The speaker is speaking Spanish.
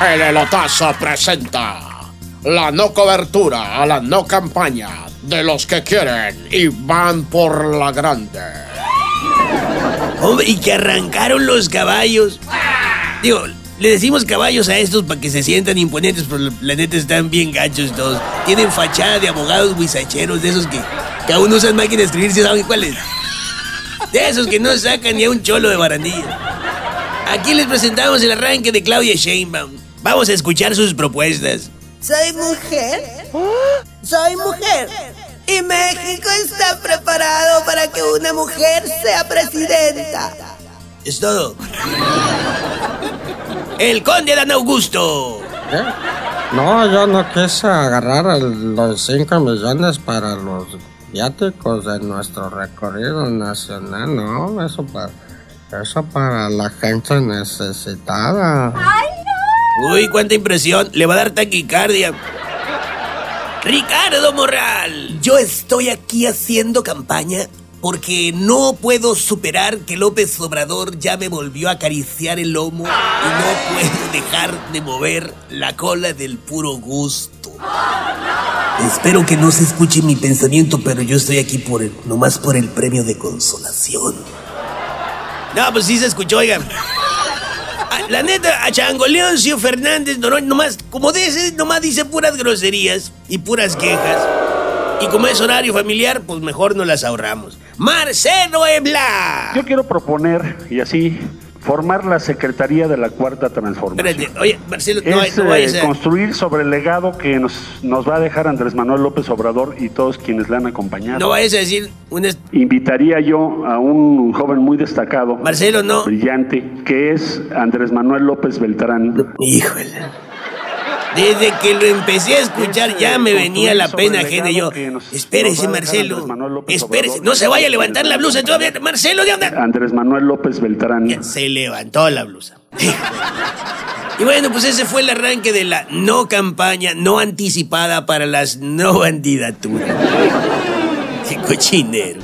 El Elotazo presenta la no cobertura a la no campaña de los que quieren y van por la grande. Hombre, y que arrancaron los caballos. Digo, le decimos caballos a estos para que se sientan imponentes, pero la neta están bien gachos todos. Tienen fachada de abogados guisacheros, de esos que, que aún usan máquina de escribir, ¿sí saben cuáles? De esos que no sacan ni a un cholo de barandilla. Aquí les presentamos el arranque de Claudia Sheinbaum. Vamos a escuchar sus propuestas. Soy mujer. Soy mujer. Y México está preparado para que una mujer sea presidenta. Es todo. El conde Dan Augusto. ¿Qué? No, yo no quise agarrar el- los 5 millones para los viáticos de nuestro recorrido nacional, no, eso para, eso para la gente necesitada. Uy, cuánta impresión. Le va a dar taquicardia. Ricardo Morral. Yo estoy aquí haciendo campaña porque no puedo superar que López Obrador ya me volvió a acariciar el lomo y no puedo dejar de mover la cola del puro gusto. Espero que no se escuche mi pensamiento, pero yo estoy aquí por el, nomás por el premio de consolación. No, pues sí se escuchó, oigan. Ah, La neta, a Changoleoncio Fernández, no, no, nomás, como dice, nomás dice puras groserías y puras quejas. Y como es horario familiar, pues mejor no las ahorramos. Marcelo Ebla. Yo quiero proponer, y así, formar la Secretaría de la Cuarta Transformación. Espérate, oye, Marcelo, no, es no eh, vayas a- construir sobre el legado que nos, nos va a dejar Andrés Manuel López Obrador y todos quienes le han acompañado. no vayas a decir un... est- Invitaría yo a un joven muy destacado, Marcelo, no. brillante, que es Andrés Manuel López Beltrán. Híjole. Desde que lo empecé a escuchar ya me venía la pena ajena yo. Espérese, Marcelo. Espérese. No se vaya a levantar la blusa todavía. Marcelo, ¿de dónde? Andrés Manuel López Beltrán. Se levantó la blusa. Y bueno, pues ese fue el arranque de la no campaña, no anticipada para las no candidaturas. Qué cochinero.